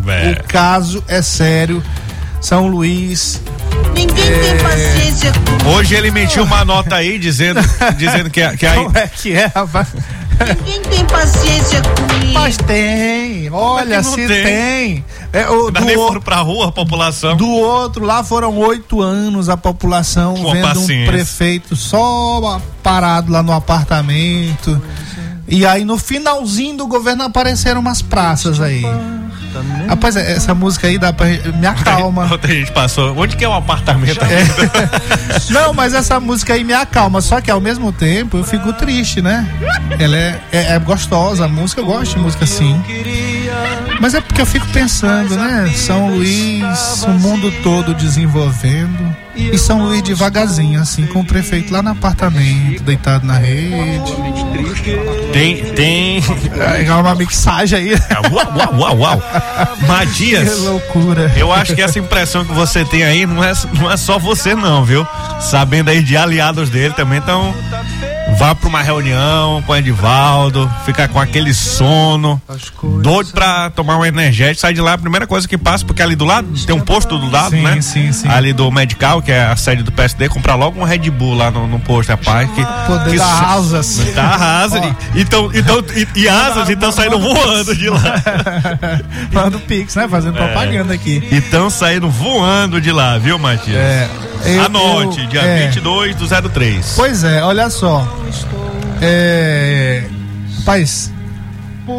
É. O caso é sério. São Luís. Ninguém tem paciência com Hoje ele emitiu uma nota aí dizendo, <laughs> dizendo que, a- que aí. Como é que é, rapaz? Ninguém tem paciência comigo. Mas tem, olha, Mas se tem. tem. É, o, Ainda do, nem foram pra rua a população. do outro lá foram oito anos a população Com vendo paciência. um prefeito só parado lá no apartamento. E aí no finalzinho do governo apareceram umas praças aí. Rapaz, é, essa música aí dá pra. Me acalma. <laughs> Outra gente passou. Onde que é o apartamento aqui? <laughs> Não, mas essa música aí me acalma. Só que ao mesmo tempo eu fico triste, né? Ela é, é, é gostosa, a música, eu gosto de música assim. Mas é porque eu fico pensando, né? São Luís, o mundo todo desenvolvendo. E São Luís devagarzinho, assim, com o prefeito lá no apartamento, deitado na rede. Tem, tem. É uma mixagem aí. Uau, uau, uau, uau. Matias. Que loucura. Eu acho que essa impressão que você tem aí não é, não é só você, não, viu? Sabendo aí de aliados dele também, então. Vá pra uma reunião com o Edivaldo, fica com aquele sono, doido pra tomar um energético, sai de lá, a primeira coisa que passa, porque ali do lado tem um posto do lado, Sim, né? sim, sim. Ali do Medical, que é a sede do PSD, comprar logo um Red Bull lá no, no posto, rapaz. Que, Poder que dar asas. <laughs> Tá asas. e- Então, então, e, e asas, então saindo voando de lá. <laughs> Manda o Pix, né? Fazendo É. propaganda aqui. Então saindo voando de lá, viu, Matias? É, eu- Anote, eu- dia é. 22 do 03. Pois é, olha só. É. Rapaz.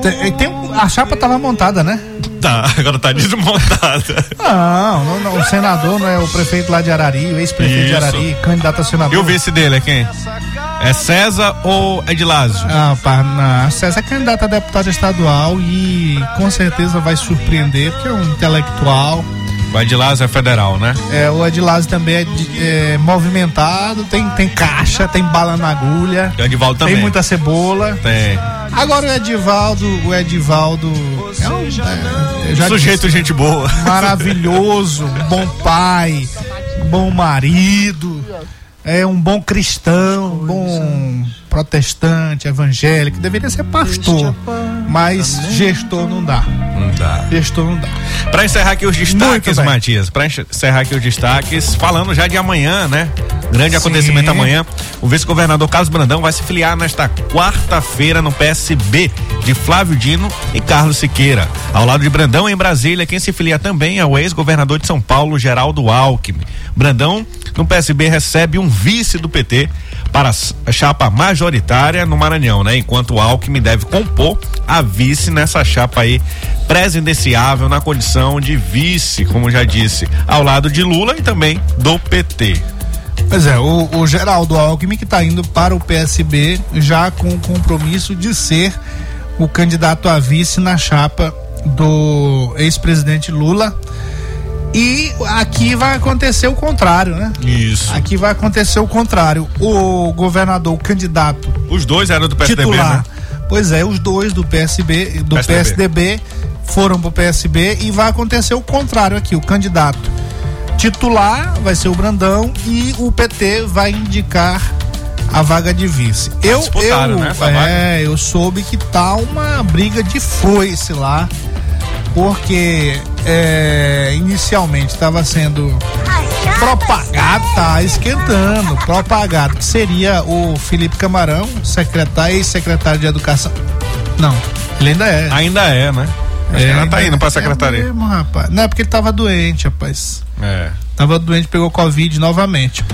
Tem, tem um- a chapa tava montada, né? Tá, agora tá desmontada. Não, não, não, o senador não é o prefeito lá de Arari, o ex-prefeito de. Arari, candidato a senador. E o vice dele é quem? É César ou Edilásio? Ah, pá, não. César é candidato a deputado estadual e com certeza vai surpreender, porque é um intelectual. O Edilásio é federal, né? É, o Edilásio também é, de- é movimentado, tem, tem caixa, tem bala na agulha. E o Edivaldo também. Tem muita cebola. Tem. Agora o Edivaldo, o Edivaldo é um é, Sujeito disse, gente boa. maravilhoso, bom pai, bom marido, é um bom cristão, bom protestante, evangélico, deveria ser pastor, mas gestor não dá. Não dá. Gestor não dá. Pra encerrar aqui os destaques. Matias, pra encerrar aqui os destaques, falando já de amanhã, né? Grande Sim. acontecimento amanhã. O vice-governador Carlos Brandão vai se filiar nesta quarta-feira no PSB de Flávio Dino e Carlos Siqueira. Ao lado de Brandão, em Brasília, quem se filia também é o ex-governador de São Paulo, Geraldo Alckmin. Brandão, no PSB, recebe um vice do PT para a chapa majoritária no Maranhão, né? Enquanto o Alckmin deve compor a vice nessa chapa aí presidenciável na condição de vice, como já disse, ao lado de Lula e também do PT. Pois é, o, o Geraldo Alckmin que está indo para o PSB já com o compromisso de ser o candidato a vice na chapa do ex-presidente Lula. E aqui vai acontecer o contrário, né? Isso. Aqui vai acontecer o contrário. O governador, o candidato Os dois eram do PSDB, titular. né? Pois é, os dois do PSB, do PSDB. PSDB foram pro PSB e vai acontecer o contrário aqui, o candidato titular vai ser o Brandão e o PT vai indicar a vaga de vice. Eu disputaram, eu, né, é, eu soube que tá uma briga de foice lá, porque é, inicialmente estava sendo propagado, tá esquentando, propagado que seria o Felipe Camarão, secretário e secretário de educação. Não, ele ainda é. Ainda é, né? Acho que ainda tá ainda indo pra é secretaria. mesmo, rapaz. Não é porque ele tava doente, rapaz. É. Tava doente, pegou Covid novamente.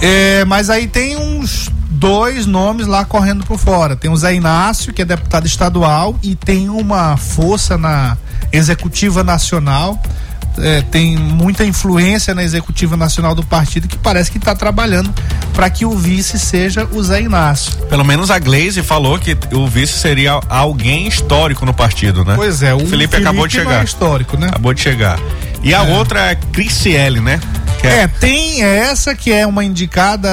É, mas aí tem uns dois nomes lá correndo por fora. Tem o Zé Inácio, que é deputado estadual, e tem uma força na executiva nacional. É, tem muita influência na executiva nacional do partido que parece que está trabalhando para que o vice seja o Zé Inácio. Pelo menos a Glaze falou que o vice seria alguém histórico no partido, né? Pois é, o Felipe, acabou de não chegar. é histórico, né? Acabou de chegar. E a outra é Criciele, né? Que É, tem essa que é uma indicada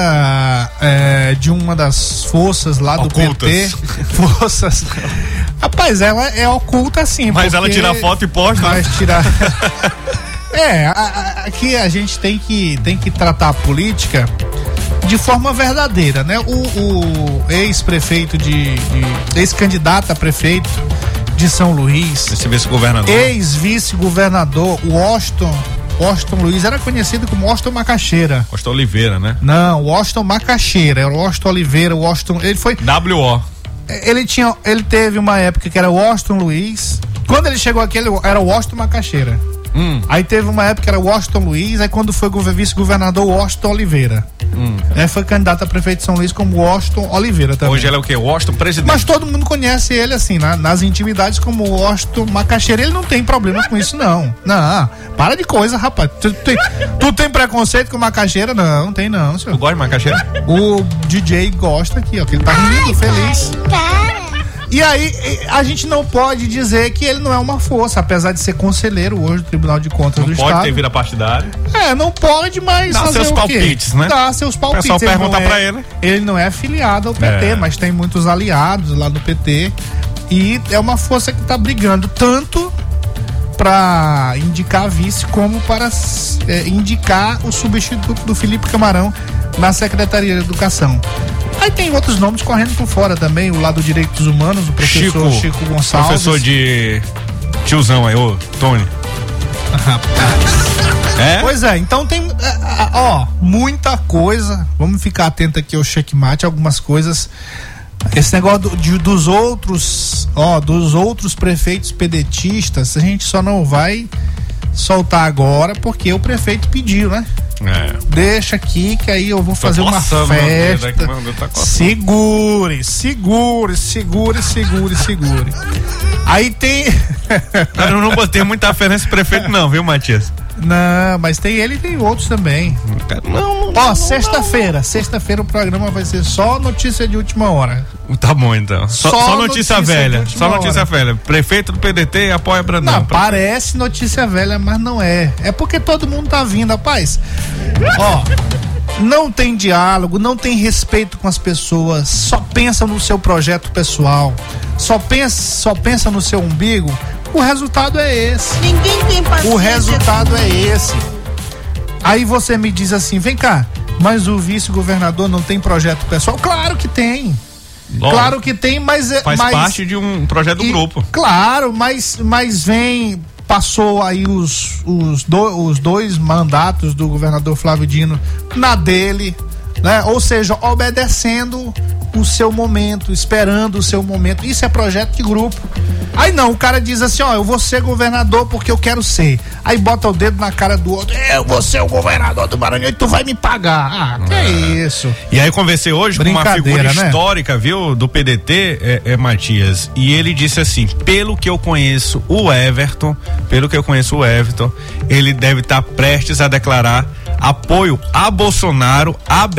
é, de uma das forças lá do Ocultas. PT. <laughs> Forças. Rapaz, ela é oculta sim. Mas ela tira foto e posta. Vai tirar. <laughs> é, a- a- aqui a gente tem que, tem que tratar a política de forma verdadeira, né? O, o ex-prefeito de, de- ex-candidato a prefeito de São Luís, Esse vice-governador. ex-vice-governador Washington, Washington Luiz era conhecido como Washington Macaxeira. Costa Oliveira, né? Não, Washington Macaxeira, era Washington Oliveira, Washington, ele foi WO. ele tinha, ele teve uma época que era Washington Luiz. Quando ele chegou aqui, ele era Washington Macaxeira. Hum. Aí teve uma época que era Washington Luiz, aí quando foi gover- vice-governador, Washington Oliveira. Hum. Aí foi candidato a prefeito de São Luís como Washington Oliveira também. Hoje ele é o quê? Washington presidente. Mas todo mundo conhece ele assim, na- nas intimidades como Washington Macaxeira. Ele não tem problema com isso, não. Não, para de coisa, rapaz. Tu, tem- tu tem preconceito com Macaxeira? Não, não tem não, senhor. Tu gosta de macaxeira? O DJ gosta aqui, ó, que ele tá rindo, feliz. E aí, a gente não pode dizer que ele não é uma força, apesar de ser conselheiro hoje do Tribunal de Contas do Pode Estado. ter vida partidária. É, não pode, mas. Dá fazer seus o quê? palpites, né? Dá seus palpites. pessoal Ele pergunta não é- pra ele. Ele não é afiliado ao PT, É. mas tem muitos aliados lá no PT. E é uma força que tá brigando tanto para indicar vice como para é, indicar o substituto do Felipe Camarão na Secretaria de Educação. Aí tem outros nomes correndo por fora também, o lado Direitos Humanos, o professor Chico, Gonçalves. Professor de tiozão aí, ô, Tony. É? Pois é, então tem, é, é, ó, muita coisa. Vamos ficar atento aqui ao checkmate, algumas coisas. Esse negócio do- de- dos outros, ó, dos outros prefeitos pedetistas, a gente só não vai soltar agora porque o prefeito pediu, né? É. Deixa aqui que aí eu vou fazer uma coçando festa. dedo tá segure, segure, segure, segure, segure. Aí tem. Eu não botei muita fé nesse prefeito, não, viu, Matias? Não, mas tem ele e tem outros também. Não, Ó, sexta-feira. Sexta-feira o programa vai ser só notícia de última hora. Tá bom, então. Só, Só notícia, notícia velha. Só notícia hora. velha. Prefeito do PDT apoia Brandão. Não, parece notícia velha, mas não é. É porque todo mundo tá vindo, rapaz. Ó, não tem diálogo, não tem respeito com as pessoas, só pensa no seu projeto pessoal, só pensa, só pensa no seu umbigo. O resultado é esse. Ninguém tem paciência. O resultado é esse. Aí você me diz assim, vem cá, mas o vice-governador não tem projeto pessoal? Claro que tem. Lógico. Claro que tem, mas é- Faz mas- parte de um projeto do e- grupo. Claro, mas, mas vem. Passou aí os, os, do- os dois mandatos do governador Flávio Dino na dele, né? Ou seja, obedecendo o seu momento, esperando o seu momento. Isso é projeto de grupo. Aí não, o cara diz assim: ó, eu vou ser governador porque eu quero ser. Aí bota o dedo na cara do outro: eu vou ser o governador do Maranhão e tu vai me pagar. Ah, que é isso. E aí conversei hoje com uma figura né? histórica, viu, do PDT, é, é Matias, e ele disse assim, pelo que eu conheço o Everton, pelo que eu conheço o Everton, ele deve estar prestes a declarar apoio a Bolsonaro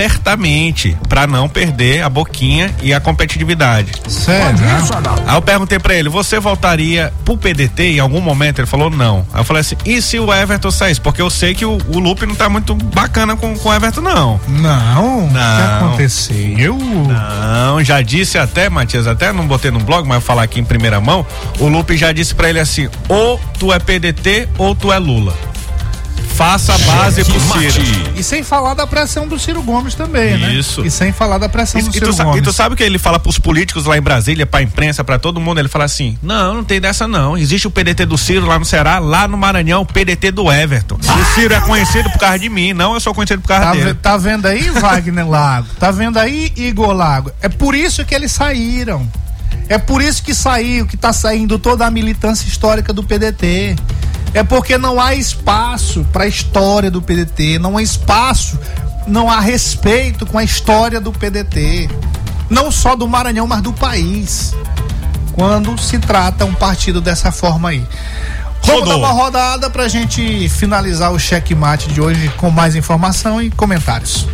abertamente, pra não perder a boquinha e a competitividade. Sério? Aí eu perguntei pra ele, você voltaria pro PDT em algum momento? Ele falou não. Aí eu falei assim, e se o Everton saísse? Porque eu sei que o, o Lupe não tá muito bacana com, com o Everton, não. Não, o que Não. aconteceu? Não, já disse até, Matias, até não botei no blog, mas vou falar aqui em primeira mão. O Lupe já disse pra ele assim: ou tu é PDT ou tu é Lula. Faça a base pro Ciro. E sem falar da pressão do Ciro Gomes também, né? Isso. E sem falar da pressão E, do e Ciro Gomes. e tu sabe o que ele fala pros políticos lá em Brasília, pra imprensa, pra todo mundo? Ele fala assim: não, não tem dessa não. Existe o PDT do Ciro lá no Ceará, lá no Maranhão, o PDT do Everton. O Ciro é conhecido por causa de mim, não eu sou conhecido por causa Tá, dele. tá vendo aí, Wagner Lago? Tá vendo aí, Igor Lago? É por isso que eles saíram. É por isso que saiu, que tá saindo toda a militância histórica do PDT. É porque não há espaço para a história do PDT, não há espaço, não há respeito com a história do PDT. Não só do Maranhão, mas do país. Quando se trata um partido dessa forma aí. Vamos Rodou. dar uma rodada pra gente finalizar o checkmate de hoje com mais informação e comentários.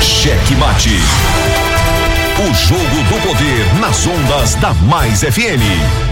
Cheque Mate. O jogo do poder nas ondas da Mais FM.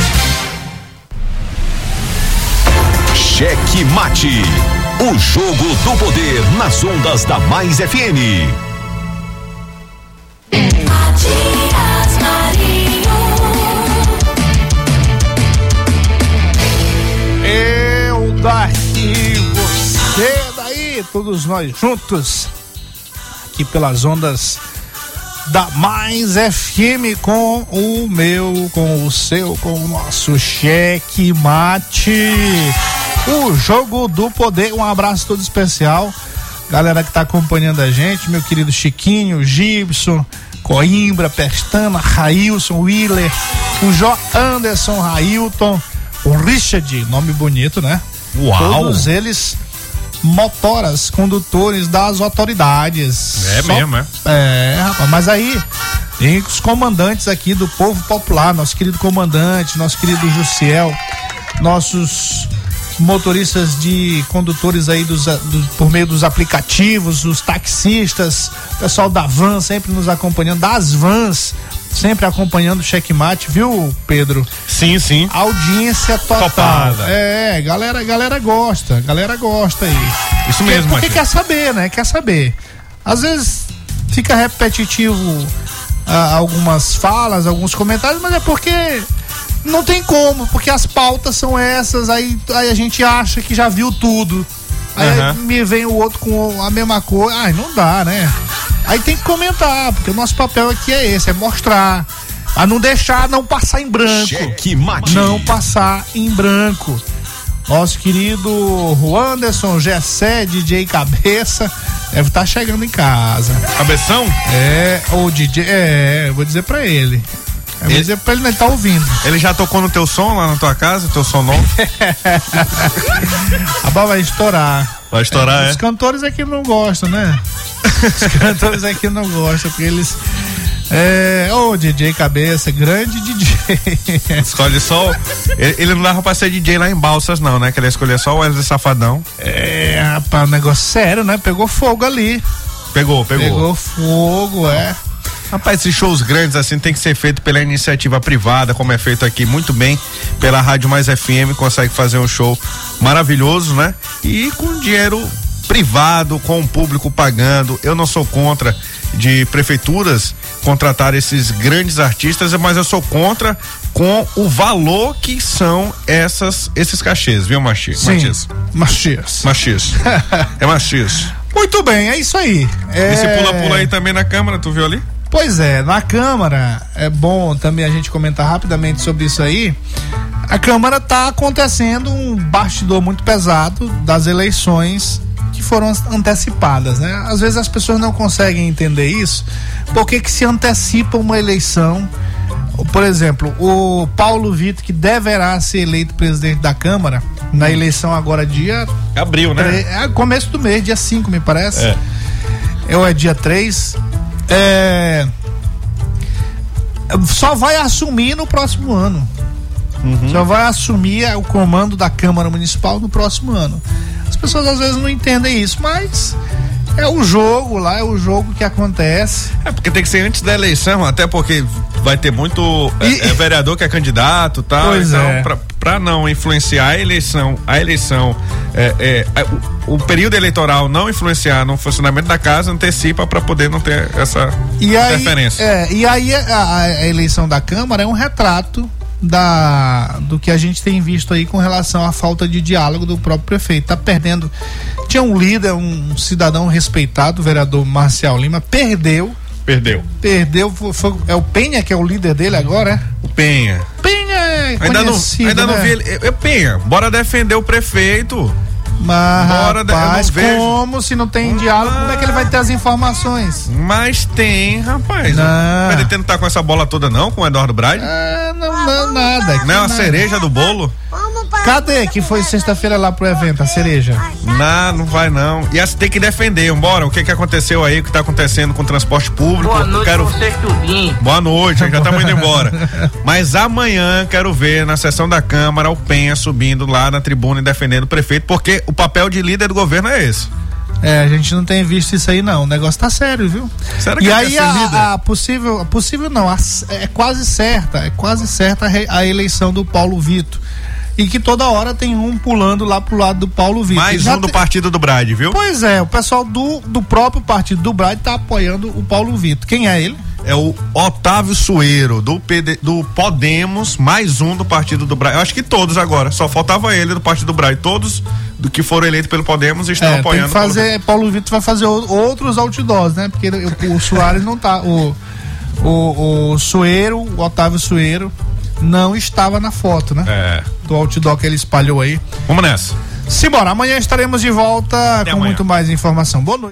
Cheque Mate. O jogo do poder nas ondas da Mais FM. Matias Marinho. Eu daqui, você daí, todos nós juntos, aqui pelas ondas da Mais FM com o meu, com o seu, com o nosso cheque mate. O jogo do poder. Um abraço todo especial. Galera que tá acompanhando a gente, meu querido Chiquinho, Gibson, Coimbra, Pestana, Railson, Willer, o Jó Anderson, Railton, o Richard, nome bonito, né? Uau! Todos eles motoras, condutores das autoridades. É mesmo, é? É, rapaz, mas aí tem os comandantes aqui do povo popular, nosso querido comandante, nosso querido Jussiel, nossos motoristas de condutores aí dos, do- por meio dos aplicativos, os taxistas, pessoal da van sempre nos acompanhando, das vans sempre acompanhando o checkmate, viu, Pedro? Sim, sim. Audiência total. Topada. É, galera, galera gosta, galera gosta aí. Isso mesmo, Porque Matias. quer saber, né? Quer saber. Às vezes fica repetitivo ah, algumas falas, alguns comentários, mas é porque não tem como, porque as pautas são essas, aí, aí a gente acha que já viu tudo. Aí Aham. me vem o outro com a mesma coisa. Ai, não dá, né? Aí tem que comentar, porque o nosso papel aqui é esse, é mostrar. A não deixar, não passar em branco. Cheque mate. Não passar em branco. Nosso querido Anderson Gessé, DJ Cabeça, deve estar chegando em casa. Cabeção? É, o DJ, é, eu vou dizer pra ele. Vou Ele- dizer pra ele, ele tá ouvindo. Ele já tocou no teu som lá na tua casa, teu som novo? <laughs> A bola vai estourar. Vai estourar, Os é? cantores aqui não gostam, né? Os <laughs> cantores aqui não gostam, porque eles. É, ô DJ Cabeça, grande DJ. <laughs> Escolhe só. Ele, ele não dava pra ser DJ lá em Balsas, não, né? Que ele ia escolher só o Wesley Safadão. É, rapaz, um negócio sério, né? Pegou fogo ali. Pegou, pegou. Pegou fogo, é. Rapaz, esses shows grandes assim tem que ser feito pela iniciativa privada, como é feito aqui muito bem pela Rádio Mais FM, consegue fazer um show maravilhoso, né? E com dinheiro privado, com o público pagando. Eu não sou contra de prefeituras contratar esses grandes artistas, mas eu sou contra com o valor que são essas esses cachês, viu? Sim. Matias? Machias. Machis. <laughs> é Machis. Muito bem, é isso aí. É... Esse pula-pula aí também na câmera, tu viu ali? Pois é, na Câmara, é bom também a gente comentar rapidamente sobre isso aí. A Câmara tá acontecendo um bastidor muito pesado das eleições que foram as- antecipadas, né? Às vezes as pessoas não conseguem entender isso. Por que que se antecipa uma eleição? Por exemplo, o Paulo Vitor, que deverá ser eleito presidente da Câmara, na eleição agora dia Abril, né? É começo do mês, dia 5, me parece. É. Ou é dia 3. É. Só vai assumir no próximo ano. Só vai assumir o comando da Câmara Municipal no próximo ano. As pessoas às vezes não entendem isso, mas é o jogo lá, é o jogo que acontece. É porque tem que ser antes da eleição, até porque vai ter muito é, E- é, vereador que é candidato, tal. Pois então, é. pra, pra não influenciar a eleição, a eleição, é, é, é, o, o período eleitoral não influenciar no funcionamento da casa, antecipa pra poder não ter essa E aí, interferência. é, e aí a, a eleição da Câmara é um retrato da do que a gente tem visto aí com relação à falta de diálogo do próprio prefeito. Tá perdendo. Tinha um líder, um cidadão respeitado, o vereador Marcial Lima, perdeu. Perdeu. Perdeu. foi- foi- é o Penha que é o líder dele agora, é? O Penha. Penha é Ainda não, ainda não né? vi ele. Eu, eu, Penha, bora defender o prefeito. Mas, Bora, não rapaz, vejo. como se não tem diálogo, como é que ele vai ter as informações? Mas tem, rapaz. Não. Mas ele não tá com essa bola toda, não, com o Eduardo Braide? É, não, não, nada. Não é uma cereja do bolo? Vamos Cadê que foi sexta-feira lá pro evento, a cereja? Não, não vai não. E assim tem que defender, bora. O que que aconteceu aí, o que tá acontecendo com o transporte público? Boa noite, quero... vocês tudinho. Boa noite, já estamos indo embora. <laughs> Mas amanhã quero ver na sessão da Câmara o Penha subindo lá na tribuna e defendendo o prefeito, porque o papel de líder do governo é esse. É, a gente não tem visto isso aí não. O negócio tá sério, viu? Será que e ele aí a, a possível, a possível não, a- é quase certa, é quase certa a, re- a eleição do Paulo Vitor. E que toda hora tem um pulando lá pro lado do Paulo Vitor. Mais Já um do te- partido do Brade, viu? Pois é, o pessoal do, do próprio partido do Brade tá apoiando o Paulo Vitor. Quem é ele? É o Otávio Sueiro, do, PD, do Podemos, mais um do partido do Brade. Eu acho que todos agora, só faltava ele do partido do Brade. Todos do que foram eleitos pelo Podemos estão É, tem apoiando. que fazer, Paulo Vitor vai fazer outros outdoors, né? Porque o, o Soares não tá, o, o, o Sueiro, o Otávio Sueiro, não estava na foto, né? É. Do outdoor que ele espalhou aí. Vamos nessa. Simbora, amanhã estaremos de volta com amanhã. muito mais informação. Boa noite.